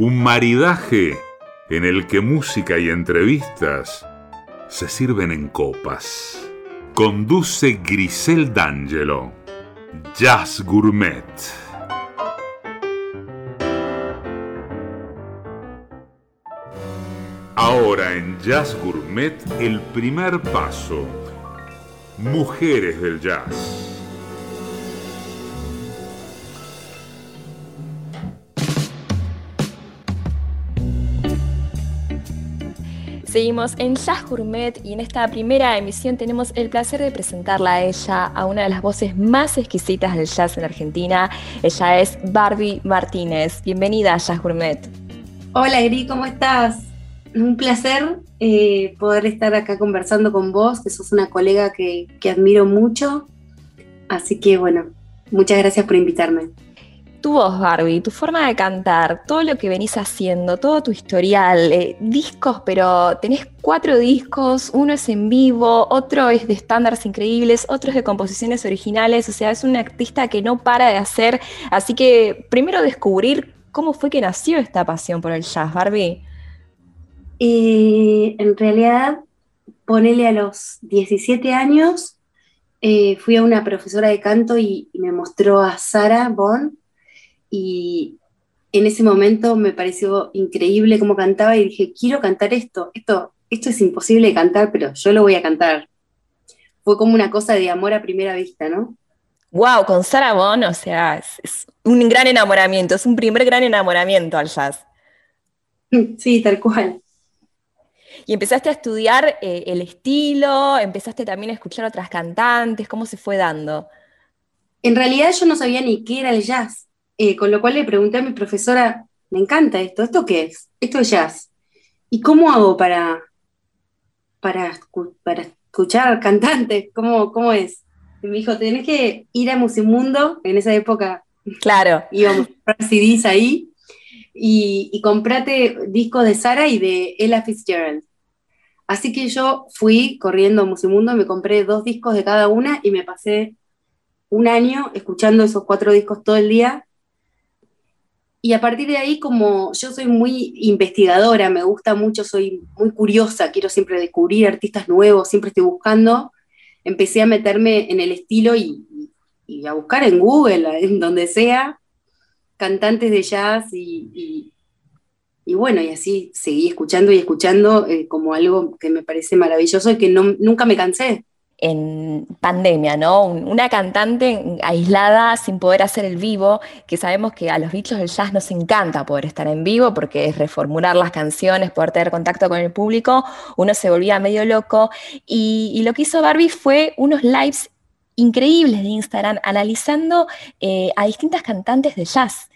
Un maridaje en el que música y entrevistas se sirven en copas. Conduce Grisel D'Angelo. Jazz Gourmet. Ahora en Jazz Gourmet el primer paso. Mujeres del Jazz. Seguimos en Jazz Gourmet y en esta primera emisión tenemos el placer de presentarla a ella, a una de las voces más exquisitas del jazz en Argentina. Ella es Barbie Martínez. Bienvenida a Jazz Gourmet. Hola, Gri, ¿cómo estás? Un placer eh, poder estar acá conversando con vos, que sos una colega que, que admiro mucho. Así que bueno, muchas gracias por invitarme tu voz, Barbie, tu forma de cantar, todo lo que venís haciendo, todo tu historial, eh, discos, pero tenés cuatro discos, uno es en vivo, otro es de estándares increíbles, otro es de composiciones originales, o sea, es un artista que no para de hacer, así que primero descubrir cómo fue que nació esta pasión por el jazz, Barbie. En realidad, ponele a los 17 años, eh, fui a una profesora de canto y, y me mostró a Sara Bond, y en ese momento me pareció increíble cómo cantaba y dije, quiero cantar esto, esto, esto es imposible de cantar, pero yo lo voy a cantar. Fue como una cosa de amor a primera vista, ¿no? Wow, con Sarah o sea, es, un gran enamoramiento, es un primer gran enamoramiento al jazz. Sí, tal cual. Y empezaste a estudiar eh, el estilo, empezaste también a escuchar otras cantantes, ¿cómo se fue dando? En realidad yo no sabía ni qué era el jazz. Eh, con lo cual le pregunté a mi profesora, me encanta esto, ¿esto qué es? Esto es jazz. ¿Y cómo hago para, para, para escuchar cantantes? ¿Cómo, ¿Cómo es? Y me dijo, tenés que ir a Musimundo, en esa época claro. íbamos a comprar CDs ahí, y, y comprate discos de Sara y de Ella Fitzgerald. Así que yo fui corriendo a Musimundo, me compré dos discos de cada una y me pasé un año escuchando esos cuatro discos todo el día y a partir de ahí, como yo soy muy investigadora, me gusta mucho, soy muy curiosa, quiero siempre descubrir artistas nuevos, siempre estoy buscando, empecé a meterme en el estilo y, a buscar en Google, en donde sea, cantantes de jazz y, bueno, y así seguí escuchando y escuchando eh, como algo que me parece maravilloso y que nunca me cansé en pandemia, ¿no? Una cantante aislada sin poder hacer el vivo, que sabemos que a los bichos del jazz nos encanta poder estar en vivo porque es reformular las canciones, poder tener contacto con el público, uno se volvía medio loco y, lo que hizo Barbie fue unos lives increíbles de Instagram analizando eh, a distintas cantantes de jazz.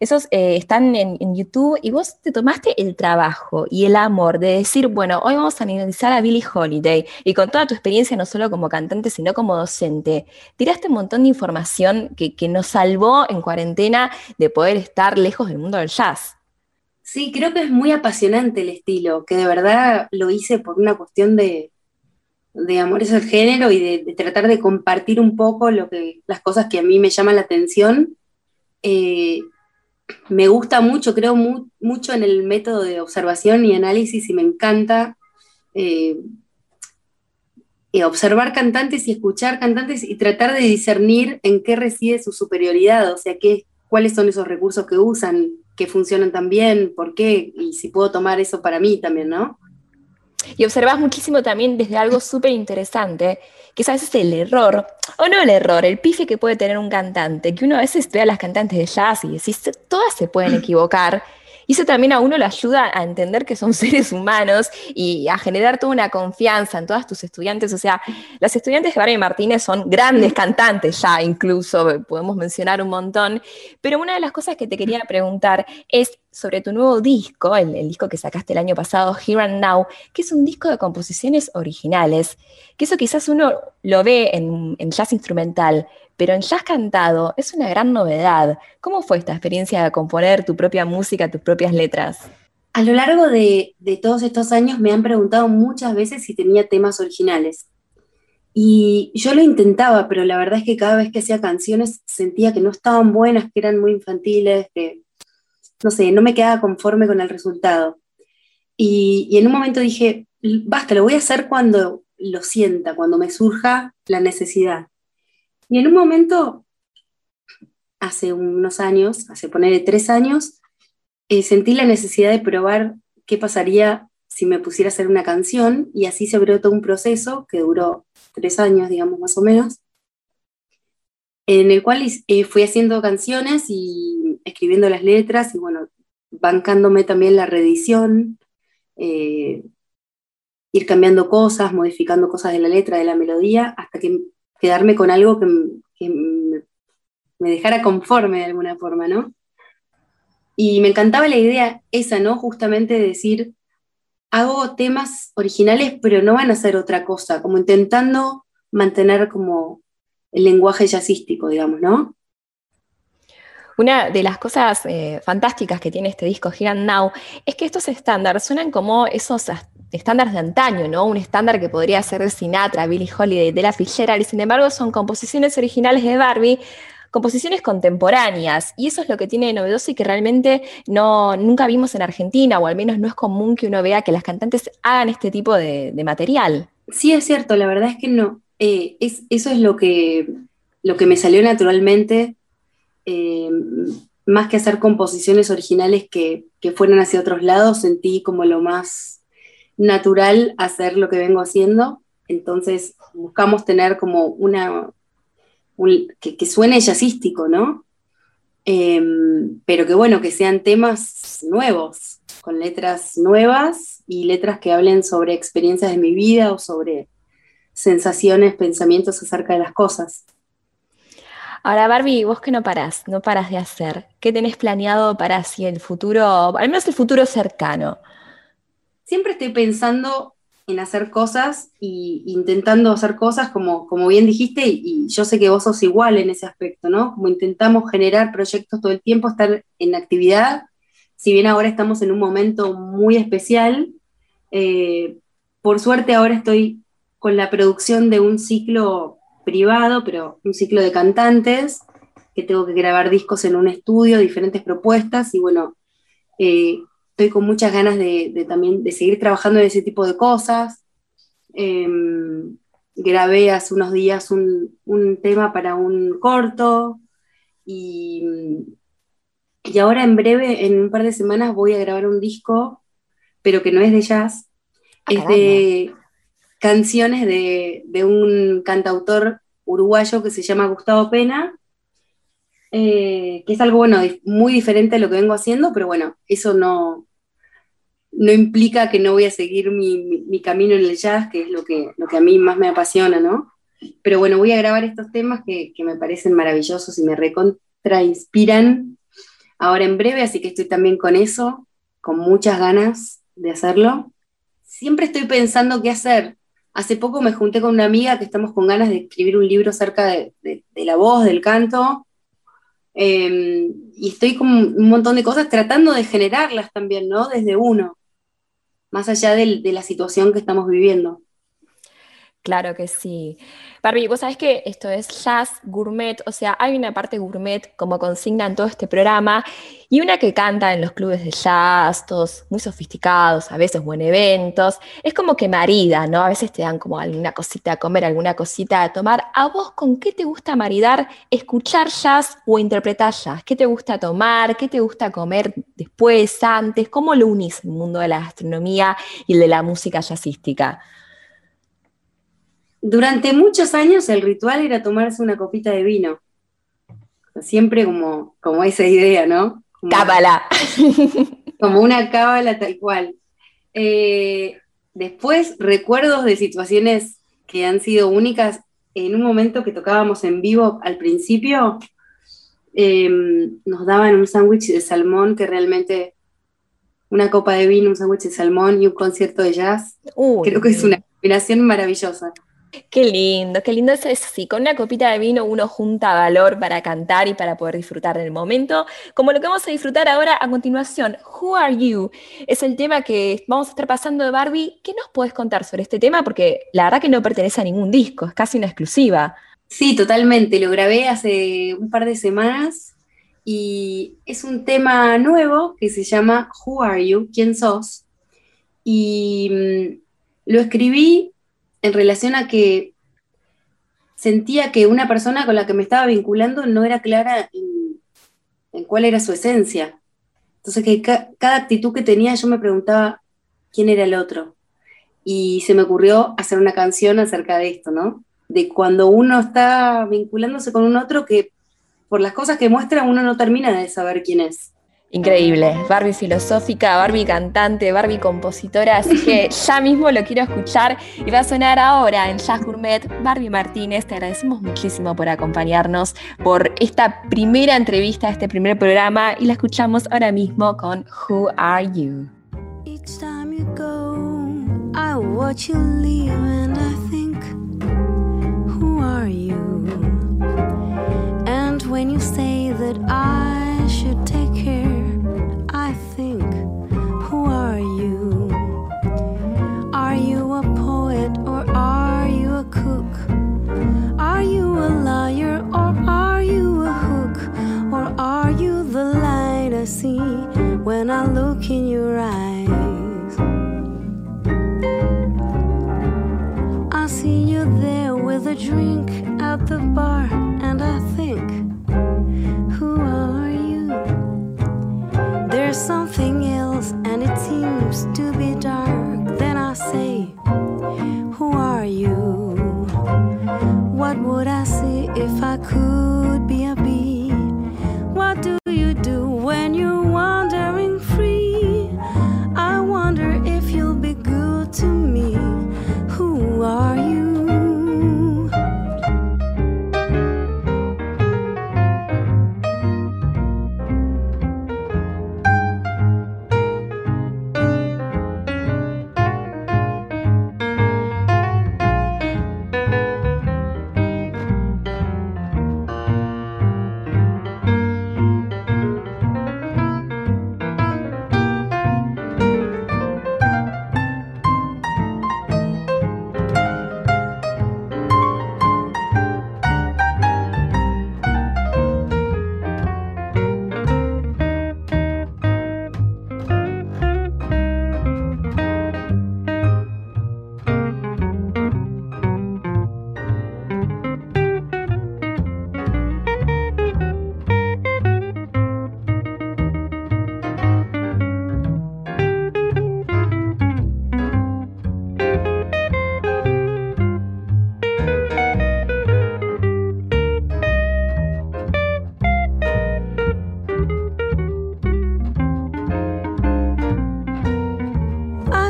Esos eh, están en, YouTube y vos te tomaste el trabajo y el amor de decir, bueno, hoy vamos a analizar a Billie Holiday y con toda tu experiencia, no solo como cantante, sino como docente, tiraste un montón de información que, nos salvó en cuarentena de poder estar lejos del mundo del jazz. Sí, creo que es muy apasionante el estilo, que de verdad lo hice por una cuestión de, de amor al género y de, tratar de compartir un poco lo que, las cosas que a mí me llaman la atención. Eh, me gusta mucho, creo mucho en el método de observación y análisis y me encanta eh, eh, observar cantantes y escuchar cantantes y tratar de discernir en qué reside su superioridad, o sea, qué, cuáles son esos recursos que usan, que funcionan tan bien, por qué, y si puedo tomar eso para mí también, ¿no? Y observas muchísimo también desde algo súper interesante, que es a veces el error, o no el error, el pife que puede tener un cantante, que uno a veces ve a las cantantes de jazz y decís, todas se pueden equivocar, Y eso también a uno lo ayuda a entender que son seres humanos y a generar toda una confianza en todas tus estudiantes. O sea, las estudiantes de Barbie Martínez son grandes cantantes ya, incluso podemos mencionar un montón. Pero una de las cosas que te quería preguntar es sobre tu nuevo disco, el, disco que sacaste el año pasado, Here and Now, que es un disco de composiciones originales, que eso quizás uno lo ve en, jazz instrumental, pero en jazz cantado es una gran novedad. ¿Cómo fue esta experiencia de componer tu propia música, tus propias letras? A lo largo de, todos estos años me han preguntado muchas veces si tenía temas originales. Y yo lo intentaba, pero la verdad es que cada vez que hacía canciones sentía que no estaban buenas, que eran muy infantiles, que no sé, no me quedaba conforme con el resultado. Y, en un momento dije, basta, lo voy a hacer cuando lo sienta, cuando me surja la necesidad. Y en un momento, hace unos años, hace ponerle tres años, eh, sentí la necesidad de probar qué pasaría si me pusiera a hacer una canción y así se abrió todo un proceso que duró tres años, digamos, más o menos, en el cual eh, fui haciendo canciones y escribiendo las letras y bueno, bancándome también la reedición, eh, ir cambiando cosas, modificando cosas de la letra, de la melodía, hasta que quedarme con algo que, me dejara conforme de alguna forma, ¿no? Y me encantaba la idea esa, ¿no? Justamente de decir, hago temas originales, pero no van a ser otra cosa, como intentando mantener como el lenguaje jazzístico, digamos, ¿no? Una de las cosas eh, fantásticas que tiene este disco Here Now es que estos estándares suenan como esos estándares de antaño, ¿no? Un estándar que podría ser de Sinatra, Billie Holiday, de la Fitzgerald, y sin embargo son composiciones originales de Barbie, composiciones contemporáneas, y eso es lo que tiene de novedoso y que realmente no, nunca vimos en Argentina, o al menos no es común que uno vea que las cantantes hagan este tipo de, material. Sí, es cierto, la verdad es que no. Eh, es, eso es lo que, lo que me salió naturalmente, eh, más que hacer composiciones originales que, que, fueran hacia otros lados, sentí como lo más natural hacer lo que vengo haciendo. Entonces buscamos tener como una, que, suene jazzístico, ¿no? Eh, pero que bueno, que sean temas nuevos, con letras nuevas y letras que hablen sobre experiencias de mi vida o sobre sensaciones, pensamientos acerca de las cosas. Ahora, Barbie, vos que no parás, no parás de hacer, ¿qué tenés planeado para si el futuro, al menos el futuro cercano? Siempre estoy pensando en hacer cosas e intentando hacer cosas como, como bien dijiste, y yo sé que vos sos igual en ese aspecto, ¿no? Como intentamos generar proyectos todo el tiempo, estar en actividad, si bien ahora estamos en un momento muy especial, eh, por suerte ahora estoy con la producción de un ciclo privado, pero un ciclo de cantantes, que tengo que grabar discos en un estudio, diferentes propuestas, y bueno, eh, estoy con muchas ganas de, también de seguir trabajando en ese tipo de cosas. Em, grabé hace unos días un, tema para un corto y, y, ahora en breve, en un par de semanas, voy a grabar un disco, pero que no es de jazz, ah, es de canciones de, un cantautor uruguayo que se llama Gustavo Pena, eh, que es algo bueno, muy diferente a lo que vengo haciendo, pero bueno, eso no, no implica que no voy a seguir mi, camino en el jazz, que es lo que, lo que a mí más me apasiona, ¿no? Pero bueno, voy a grabar estos temas que, que me parecen maravillosos y me recontra inspiran ahora en breve, así que estoy también con eso, con muchas ganas de hacerlo. Siempre estoy pensando qué hacer, Hace poco me junté con una amiga que estamos con ganas de escribir un libro acerca de, la voz, del canto, em, y estoy con un montón de cosas tratando de generarlas también, ¿no? Desde uno, más allá de la situación que estamos viviendo. Claro que sí. Barbie, vos sabés que esto es jazz gourmet, o sea, hay una parte gourmet como consigna en todo este programa y una que canta en los clubes de jazz, todos muy sofisticados, a veces buen eventos. Es como que marida, ¿no? A veces te dan como alguna cosita a comer, alguna cosita a tomar. ¿A vos con qué te gusta maridar escuchar jazz o interpretar jazz? ¿Qué te gusta tomar? ¿Qué te gusta comer después, antes? ¿Cómo lo unís el mundo de la gastronomía y el de la música jazzística? Durante muchos años el ritual era tomarse una copita de vino. Siempre como, como esa idea, ¿no? Cábala. Como una cábala tal cual. Eh, después, recuerdos de situaciones que han sido únicas. En un momento que tocábamos en vivo al principio, em, nos daban un sándwich de salmón que realmente una copa de vino, un sándwich de salmón y un concierto de jazz. Creo que es una combinación maravillosa. Qué lindo, qué lindo eso es así. Con una copita de vino uno junta valor para cantar y para poder disfrutar del momento, como lo que vamos a disfrutar ahora a continuación. Who Are You? Es el tema que vamos a estar pasando de Barbie. ¿Qué nos puedes contar sobre este tema? Porque la verdad que no pertenece a ningún disco, es casi una exclusiva. Sí, totalmente. Lo grabé hace un par de semanas y es un tema nuevo que se llama Who Are You? ¿Quién sos? Y mm, lo escribí en relación a que sentía que una persona con la que me estaba vinculando no era clara en, cuál era su esencia. Entonces, que cada actitud que tenía yo me preguntaba quién era el otro. Y se me ocurrió hacer una canción acerca de esto, ¿no? De cuando uno está vinculándose con un otro que por las cosas que muestra uno no termina de saber quién es. Increíble, Barbie filosófica, Barbie cantante, Barbie compositora, así que ya mismo lo quiero escuchar y va a sonar ahora en Jazz Gourmet. Barbie Martínez, te agradecemos muchísimo por acompañarnos, por esta primera entrevista, este primer programa y la escuchamos ahora mismo con Who Are You. Each time you go, I watch you leave and I think, Who are you? And when you say that I bar, and I think, Who are you? There's something else, and it seems to be dark. Then I say, Who are you? What would I see if I could be a bee? What do you do when you're wandering free? I wonder if you'll be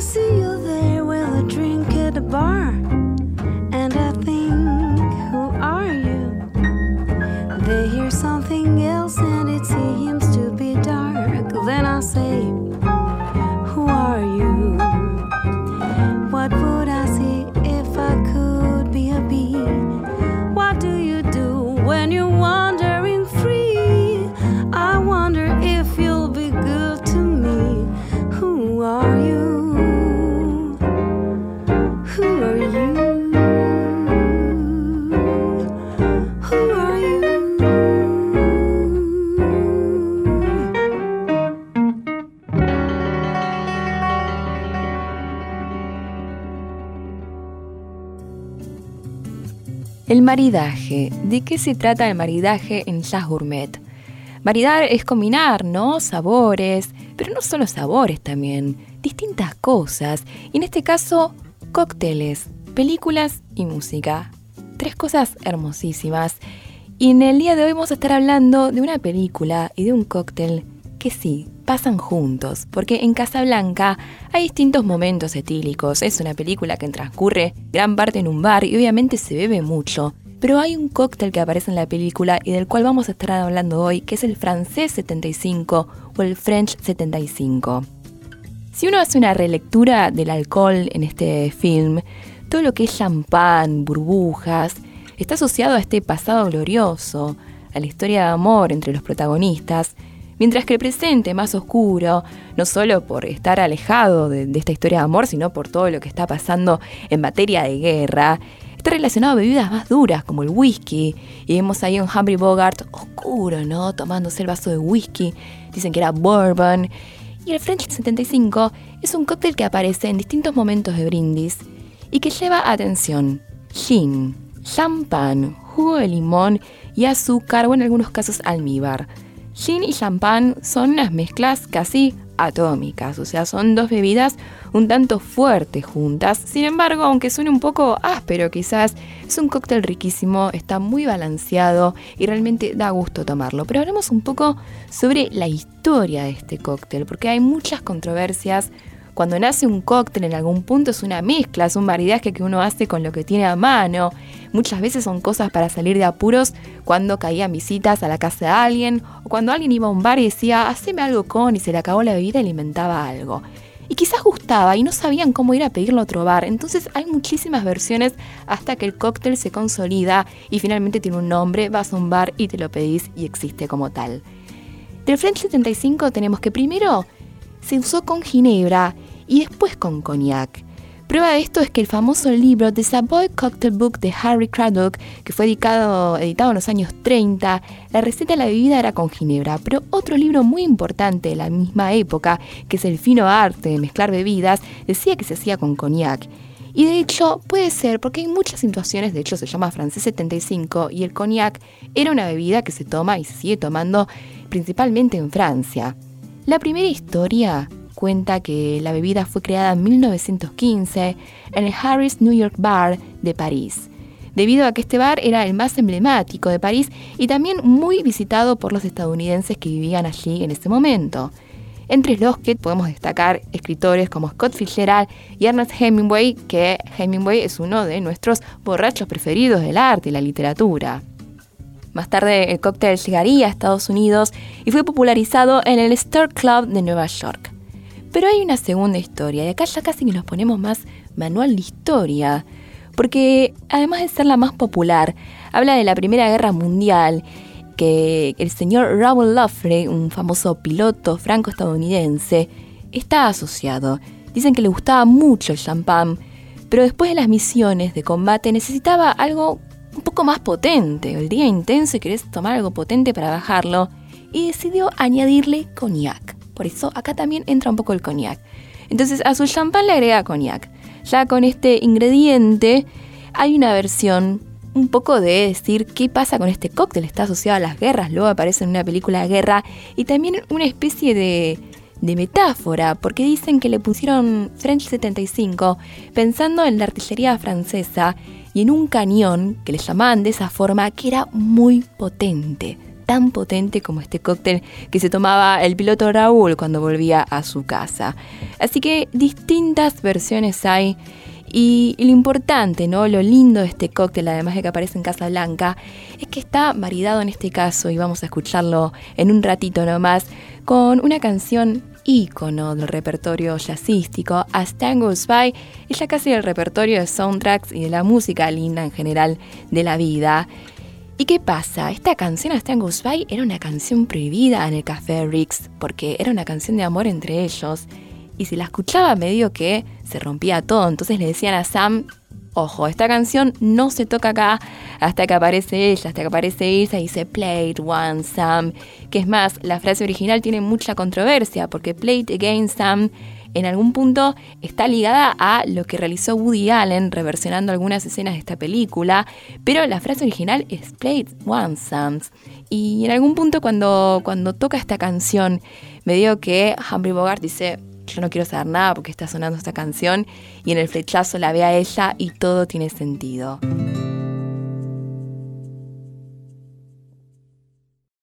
see maridaje. ¿De qué se trata el maridaje en Jazz Gourmet? Maridar es combinar, ¿no? Sabores, pero no solo sabores también, distintas cosas. Y en este caso, cócteles, películas y música. Tres cosas hermosísimas. Y en el día de hoy vamos a estar hablando de una película y de un cóctel que sí, pasan juntos, porque en Casablanca hay distintos momentos etílicos. Es una película que transcurre gran parte en un bar y obviamente se bebe mucho. Pero hay un cóctel que aparece en la película y del cual vamos a estar hablando hoy, que es el francés 75 o el French 75. Si uno hace una relectura del alcohol en este film, todo lo que es champán, burbujas, está asociado a este pasado glorioso, a la historia de amor entre los protagonistas, mientras que el presente más oscuro, no solo por estar alejado de, esta historia de amor, sino por todo lo que está pasando en materia de guerra, está relacionado a bebidas más duras como el whisky, y vemos ahí un Humphrey Bogart oscuro, ¿no? Tomándose el vaso de whisky, dicen que era bourbon, y el French 75 es un cóctel que aparece en distintos momentos de brindis y que lleva atención, gin, champán, jugo de limón y azúcar o en algunos casos almíbar. Gin y champán son unas mezclas casi atómicas, o sea, son dos bebidas un tanto fuertes juntas. Sin embargo, aunque suene un poco áspero quizás, es un cóctel riquísimo, está muy balanceado y realmente da gusto tomarlo. Pero hablemos un poco sobre la historia de este cóctel, porque hay muchas controversias cuando nace un cóctel en algún punto es una mezcla, es un maridaje que uno hace con lo que tiene a mano. Muchas veces son cosas para salir de apuros cuando caían visitas a la casa de alguien o cuando alguien iba a un bar y decía, haceme algo con y se le acabó la bebida y le inventaba algo. Y quizás gustaba y no sabían cómo ir a pedirlo a otro bar. Entonces hay muchísimas versiones hasta que el cóctel se consolida y finalmente tiene un nombre, vas a un bar y te lo pedís y existe como tal. Del French 75 tenemos que primero se usó con ginebra y después con cognac. Prueba de esto es que el famoso libro The Savoy Cocktail Book de Harry Craddock, que fue editado, en los años 30, la receta de la bebida era con ginebra, pero otro libro muy importante de la misma época, que es El fino arte de mezclar bebidas, decía que se hacía con cognac. Y de hecho puede ser porque hay muchas situaciones, de hecho se llama francés 75 y el cognac era una bebida que se toma y se sigue tomando principalmente en Francia. La primera historia cuenta que la bebida fue creada en 1915 en el Harris New York Bar de París, debido a que este bar era el más emblemático de París y también muy visitado por los estadounidenses que vivían allí en ese momento. Entre los que podemos destacar escritores como Scott Fitzgerald y Ernest Hemingway, que Hemingway es uno de nuestros borrachos preferidos del arte y la literatura. Más tarde el cóctel llegaría a Estados Unidos y fue popularizado en el Star Club de Nueva York. Pero hay una segunda historia, y acá ya casi que nos ponemos más manual de historia, porque además de ser la más popular, habla de la Primera Guerra Mundial, que el señor Raoul Loffrey, un famoso piloto franco-estadounidense, está asociado. Dicen que le gustaba mucho el champán, pero después de las misiones de combate necesitaba algo un poco más potente. El día intenso y querés tomar algo potente para bajarlo. Y decidió añadirle coñac. Por eso acá también entra un poco el coñac. Entonces a su champán le agrega coñac. Ya con este ingrediente hay una versión un poco de decir qué pasa con este cóctel. Está asociado a las guerras, luego aparece en una película de guerra y también una especie de, de metáfora, porque dicen que le pusieron French 75 pensando en la artillería francesa y en un cañón que le llamaban de esa forma que era muy potente, tan potente como este cóctel que se tomaba el piloto Raúl cuando volvía a su casa. Así que distintas versiones hay. Y, lo importante, ¿no? Lo lindo de este cóctel, además de que aparece en Casa Blanca, es que está maridado en este caso, y vamos a escucharlo en un ratito nomás, con una canción ícono del repertorio jazzístico, As Tango's By, y ya casi el repertorio de soundtracks y de la música linda en general de la vida. ¿Y qué pasa? Esta canción As Tango's By era una canción prohibida en el Café Ricks, porque era una canción de amor entre ellos, y si la escuchaba medio que se rompía todo, entonces le decían a Sam, Ojo, esta canción no se toca acá hasta que aparece ella, hasta que aparece Isa y dice Play it one Sam. Que es más, la frase original tiene mucha controversia porque Play it again Sam en algún punto está ligada a lo que realizó Woody Allen reversionando algunas escenas de esta película, pero la frase original es Play it one Sam. Y en algún punto cuando, cuando toca esta canción, me dio que Humphrey Bogart dice, yo no quiero saber nada porque está sonando esta canción y en el flechazo la ve a ella y todo tiene sentido.